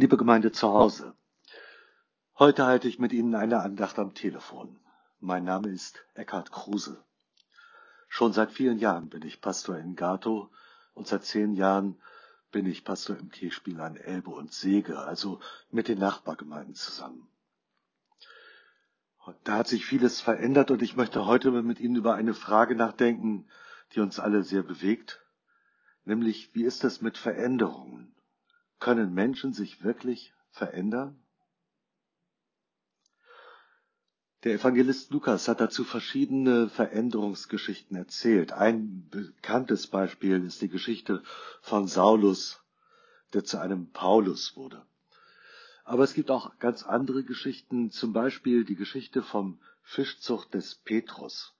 Liebe Gemeinde zu Hause, heute halte ich mit Ihnen eine Andacht am Telefon. Mein Name ist Eckhard Kruse. Schon seit vielen Jahren bin ich Pastor in Gato und seit zehn Jahren bin ich Pastor im Kirchspiel an Elbe und Sege, also mit den Nachbargemeinden zusammen. Da hat sich vieles verändert und ich möchte heute mit Ihnen über eine Frage nachdenken, die uns alle sehr bewegt, nämlich wie ist es mit Veränderungen? Können Menschen sich wirklich verändern? Der Evangelist Lukas hat dazu verschiedene Veränderungsgeschichten erzählt. Ein bekanntes Beispiel ist die Geschichte von Saulus, der zu einem Paulus wurde. Aber es gibt auch ganz andere Geschichten, zum Beispiel die Geschichte vom Fischzucht des Petrus,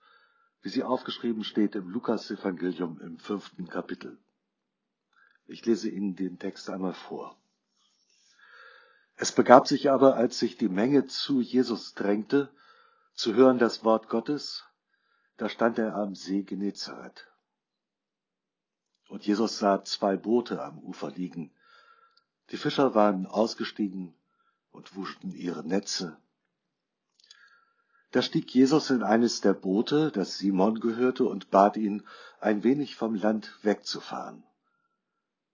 wie sie aufgeschrieben steht im Lukas-Evangelium im fünften Kapitel. Ich lese Ihnen den Text einmal vor. Es begab sich aber, als sich die Menge zu Jesus drängte, zu hören das Wort Gottes, da stand er am See Genezareth. Und Jesus sah zwei Boote am Ufer liegen. Die Fischer waren ausgestiegen und wuschen ihre Netze. Da stieg Jesus in eines der Boote, das Simon gehörte, und bat ihn, ein wenig vom Land wegzufahren.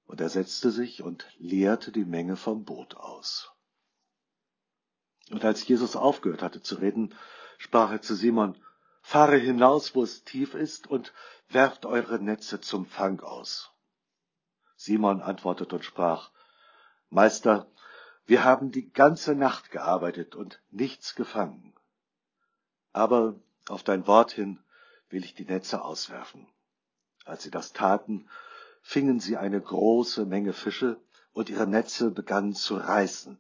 Und er setzte sich und leerte die Menge vom Boot aus. Und als Jesus aufgehört hatte zu reden, sprach er zu Simon, fahre hinaus, wo es tief ist, und werft eure Netze zum Fang aus. Simon antwortete und sprach, Meister, wir haben die ganze Nacht gearbeitet und nichts gefangen. Aber auf dein Wort hin will ich die Netze auswerfen. Als sie das taten, fingen sie eine große Menge Fische, und ihre Netze begannen zu reißen.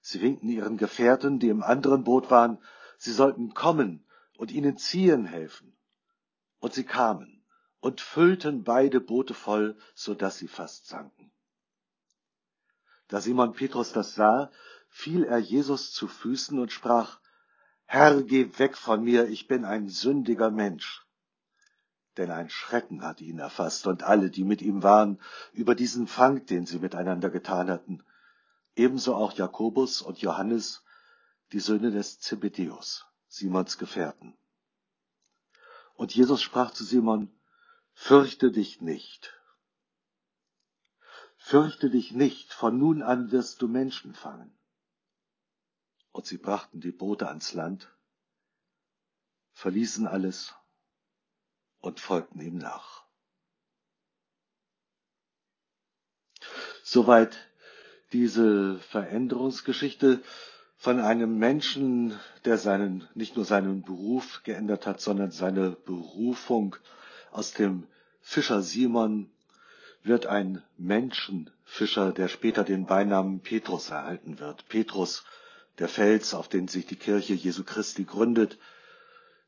Sie winkten ihren Gefährten, die im anderen Boot waren, sie sollten kommen und ihnen ziehen helfen. Und sie kamen und füllten beide Boote voll, so dass sie fast sanken. Da Simon Petrus das sah, fiel er Jesus zu Füßen und sprach, Herr, geh weg von mir, ich bin ein sündiger Mensch. Denn ein Schrecken hatte ihn erfasst und alle, die mit ihm waren, über diesen Fang, den sie miteinander getan hatten. Ebenso auch Jakobus und Johannes, die Söhne des Zebedeus, Simons Gefährten. Und Jesus sprach zu Simon, Fürchte dich nicht. Fürchte dich nicht, von nun an wirst du Menschen fangen. Und sie brachten die Boote ans Land, verließen alles und folgten ihm nach. Soweit diese Veränderungsgeschichte von einem Menschen, der seinen, nicht nur seinen Beruf geändert hat, sondern seine Berufung aus dem Fischer Simon wird ein Menschenfischer, der später den Beinamen Petrus erhalten wird. Petrus, der Fels, auf den sich die Kirche Jesu Christi gründet,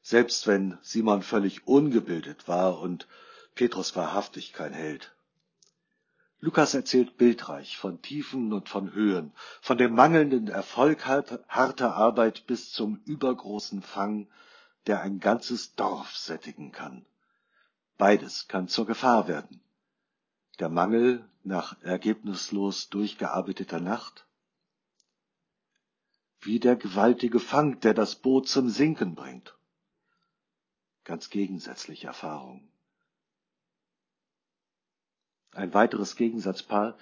selbst wenn Simon völlig ungebildet war und Petrus wahrhaftig kein Held. Lukas erzählt bildreich von Tiefen und von Höhen, von dem mangelnden Erfolg harter Arbeit bis zum übergroßen Fang, der ein ganzes Dorf sättigen kann. Beides kann zur Gefahr werden. Der Mangel nach ergebnislos durchgearbeiteter Nacht, wie der gewaltige Fang, der das Boot zum Sinken bringt. Ganz gegensätzliche Erfahrungen. Ein weiteres Gegensatzpaar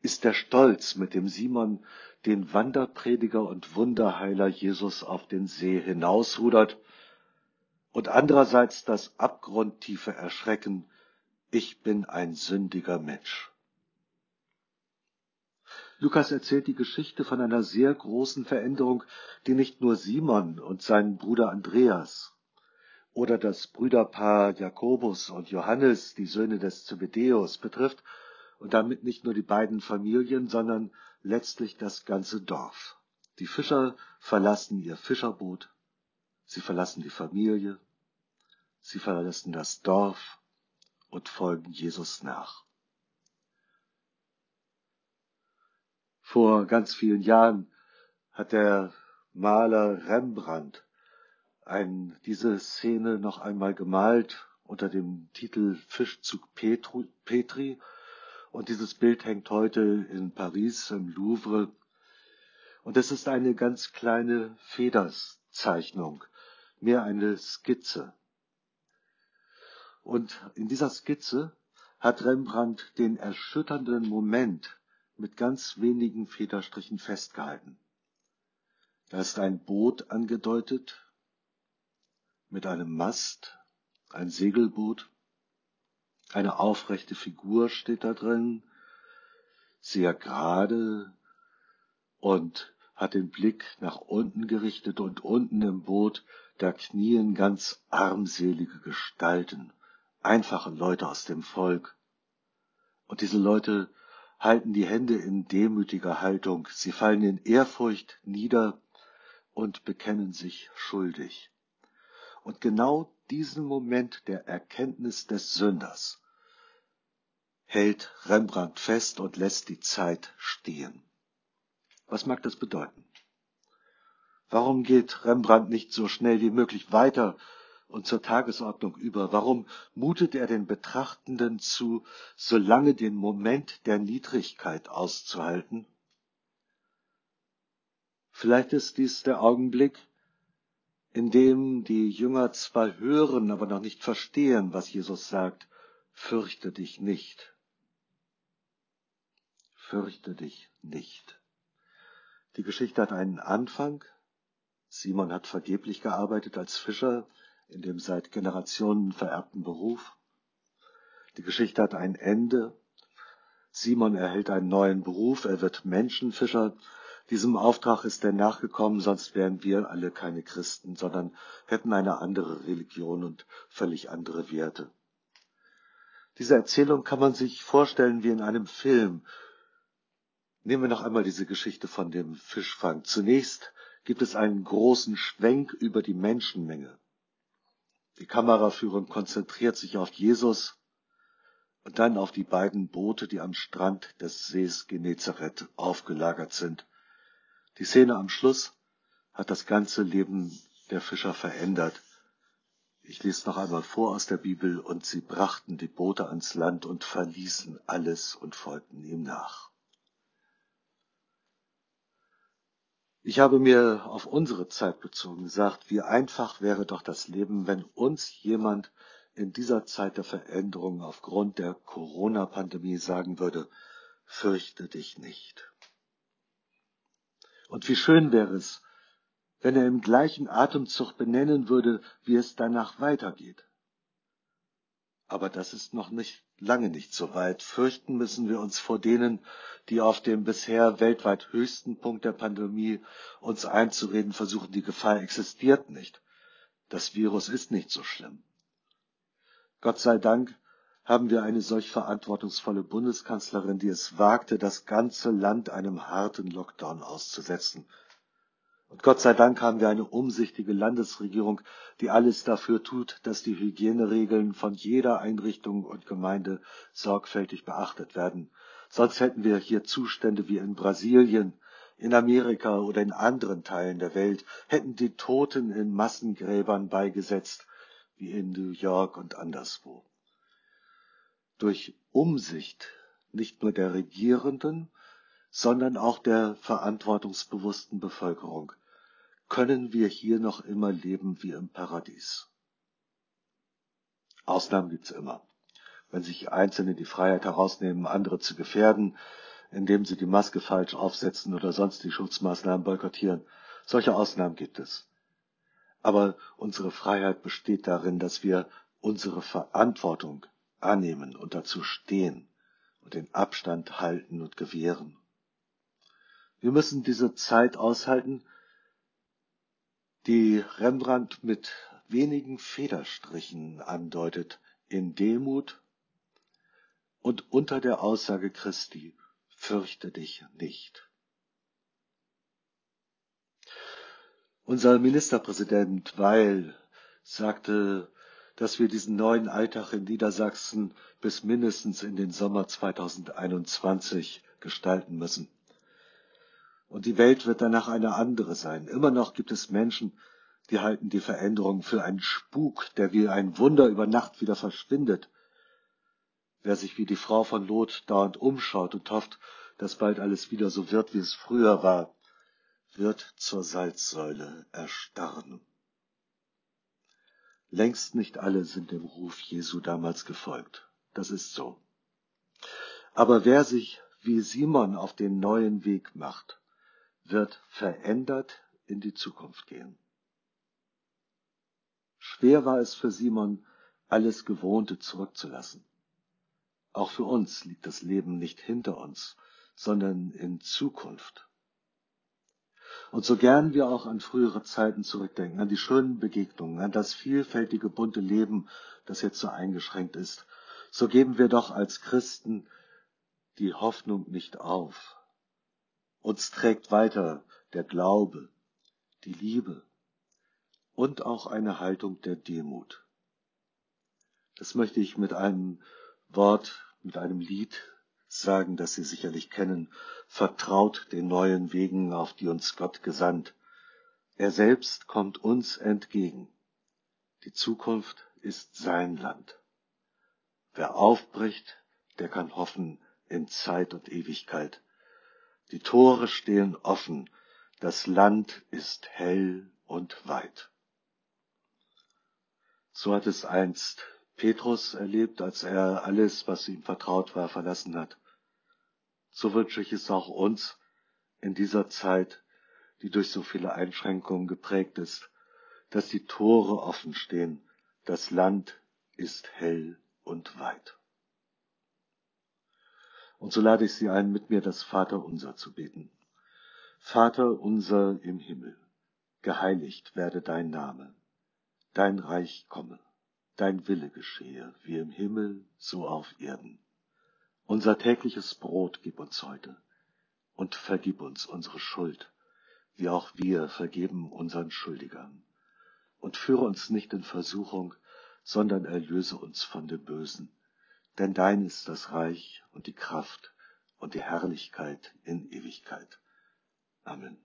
ist der Stolz, mit dem Simon den Wanderprediger und Wunderheiler Jesus auf den See hinausrudert und andererseits das abgrundtiefe Erschrecken, ich bin ein sündiger Mensch. Lukas erzählt die Geschichte von einer sehr großen Veränderung, die nicht nur Simon und seinen Bruder Andreas oder das Brüderpaar Jakobus und Johannes, die Söhne des Zebedeus, betrifft und damit nicht nur die beiden Familien, sondern letztlich das ganze Dorf. Die Fischer verlassen ihr Fischerboot, sie verlassen die Familie, sie verlassen das Dorf und folgen Jesus nach. Vor ganz vielen Jahren hat der Maler Rembrandt ein, diese Szene noch einmal gemalt unter dem Titel Fischzug Petri Und dieses Bild hängt heute in Paris im Louvre. Und es ist eine ganz kleine Federszeichnung, mehr eine Skizze. Und in dieser Skizze hat Rembrandt den erschütternden Moment mit ganz wenigen Federstrichen festgehalten. Da ist ein Boot angedeutet mit einem Mast, ein Segelboot, eine aufrechte Figur steht da drin, sehr gerade und hat den Blick nach unten gerichtet und unten im Boot, da knien ganz armselige Gestalten, einfache Leute aus dem Volk. Und diese Leute halten die Hände in demütiger Haltung, sie fallen in Ehrfurcht nieder und bekennen sich schuldig. Und genau diesen Moment der Erkenntnis des Sünders hält Rembrandt fest und lässt die Zeit stehen. Was mag das bedeuten? Warum geht Rembrandt nicht so schnell wie möglich weiter und zur Tagesordnung über? Warum mutet er den Betrachtenden zu, so lange den Moment der Niedrigkeit auszuhalten? Vielleicht ist dies der Augenblick, in dem die Jünger zwar hören, aber noch nicht verstehen, was Jesus sagt, fürchte dich nicht. Fürchte dich nicht. Die Geschichte hat einen Anfang. Simon hat vergeblich gearbeitet als Fischer in dem seit Generationen vererbten Beruf. Die Geschichte hat ein Ende. Simon erhält einen neuen Beruf, er wird Menschenfischer diesem Auftrag ist er nachgekommen, sonst wären wir alle keine Christen, sondern hätten eine andere Religion und völlig andere Werte. Diese Erzählung kann man sich vorstellen wie in einem Film. Nehmen wir noch einmal diese Geschichte von dem Fischfang. Zunächst gibt es einen großen Schwenk über die Menschenmenge. Die Kameraführung konzentriert sich auf Jesus und dann auf die beiden Boote, die am Strand des Sees Genezareth aufgelagert sind. Die Szene am Schluss hat das ganze Leben der Fischer verändert. Ich lese noch einmal vor aus der Bibel, und sie brachten die Boote ans Land und verließen alles und folgten ihm nach. Ich habe mir auf unsere Zeit bezogen gesagt, wie einfach wäre doch das Leben, wenn uns jemand in dieser Zeit der Veränderung aufgrund der Corona-Pandemie sagen würde, fürchte dich nicht. Und wie schön wäre es, wenn er im gleichen Atemzug benennen würde, wie es danach weitergeht. Aber das ist noch nicht lange nicht so weit. Fürchten müssen wir uns vor denen, die auf dem bisher weltweit höchsten Punkt der Pandemie uns einzureden versuchen, die Gefahr existiert nicht. Das Virus ist nicht so schlimm. Gott sei Dank haben wir eine solch verantwortungsvolle Bundeskanzlerin, die es wagte, das ganze Land einem harten Lockdown auszusetzen. Und Gott sei Dank haben wir eine umsichtige Landesregierung, die alles dafür tut, dass die Hygieneregeln von jeder Einrichtung und Gemeinde sorgfältig beachtet werden. Sonst hätten wir hier Zustände wie in Brasilien, in Amerika oder in anderen Teilen der Welt, hätten die Toten in Massengräbern beigesetzt, wie in New York und anderswo durch Umsicht nicht nur der Regierenden, sondern auch der verantwortungsbewussten Bevölkerung können wir hier noch immer leben wie im Paradies. Ausnahmen gibt's immer. Wenn sich Einzelne die Freiheit herausnehmen, andere zu gefährden, indem sie die Maske falsch aufsetzen oder sonst die Schutzmaßnahmen boykottieren. Solche Ausnahmen gibt es. Aber unsere Freiheit besteht darin, dass wir unsere Verantwortung annehmen und dazu stehen und den Abstand halten und gewähren. Wir müssen diese Zeit aushalten, die Rembrandt mit wenigen Federstrichen andeutet, in Demut und unter der Aussage Christi, fürchte dich nicht. Unser Ministerpräsident Weil sagte dass wir diesen neuen Alltag in Niedersachsen bis mindestens in den Sommer 2021 gestalten müssen. Und die Welt wird danach eine andere sein. Immer noch gibt es Menschen, die halten die Veränderung für einen Spuk, der wie ein Wunder über Nacht wieder verschwindet. Wer sich wie die Frau von Lot dauernd umschaut und hofft, dass bald alles wieder so wird, wie es früher war, wird zur Salzsäule erstarren. Längst nicht alle sind dem Ruf Jesu damals gefolgt. Das ist so. Aber wer sich wie Simon auf den neuen Weg macht, wird verändert in die Zukunft gehen. Schwer war es für Simon, alles Gewohnte zurückzulassen. Auch für uns liegt das Leben nicht hinter uns, sondern in Zukunft. Und so gern wir auch an frühere Zeiten zurückdenken, an die schönen Begegnungen, an das vielfältige bunte Leben, das jetzt so eingeschränkt ist, so geben wir doch als Christen die Hoffnung nicht auf. Uns trägt weiter der Glaube, die Liebe und auch eine Haltung der Demut. Das möchte ich mit einem Wort, mit einem Lied sagen, das Sie sicherlich kennen. Vertraut den neuen Wegen, auf die uns Gott gesandt. Er selbst kommt uns entgegen. Die Zukunft ist sein Land. Wer aufbricht, der kann hoffen in Zeit und Ewigkeit. Die Tore stehen offen, das Land ist hell und weit. So hat es einst Petrus erlebt, als er alles, was ihm vertraut war, verlassen hat. So wünsche ich es auch uns in dieser Zeit, die durch so viele Einschränkungen geprägt ist, dass die Tore offen stehen, das Land ist hell und weit. Und so lade ich Sie ein, mit mir das Vaterunser zu beten. Vater unser im Himmel, geheiligt werde dein Name, dein Reich komme, dein Wille geschehe, wie im Himmel, so auf Erden. Unser tägliches Brot gib uns heute und vergib uns unsere Schuld, wie auch wir vergeben unseren Schuldigern. Und führe uns nicht in Versuchung, sondern erlöse uns von dem Bösen denn dein ist das Reich und die Kraft und die Herrlichkeit in Ewigkeit. Amen.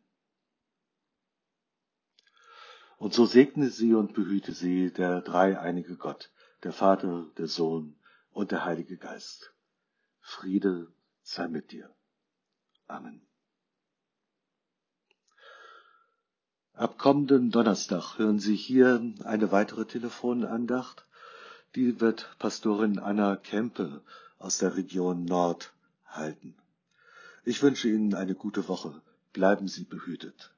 Und so segne sie und behüte sie der dreieinige Gott, der Vater, der Sohn und der Heilige Geist. Friede sei mit dir. Amen. Ab kommenden Donnerstag hören Sie hier eine weitere Telefonandacht die wird Pastorin Anna Kempe aus der Region Nord halten. Ich wünsche Ihnen eine gute Woche. Bleiben Sie behütet.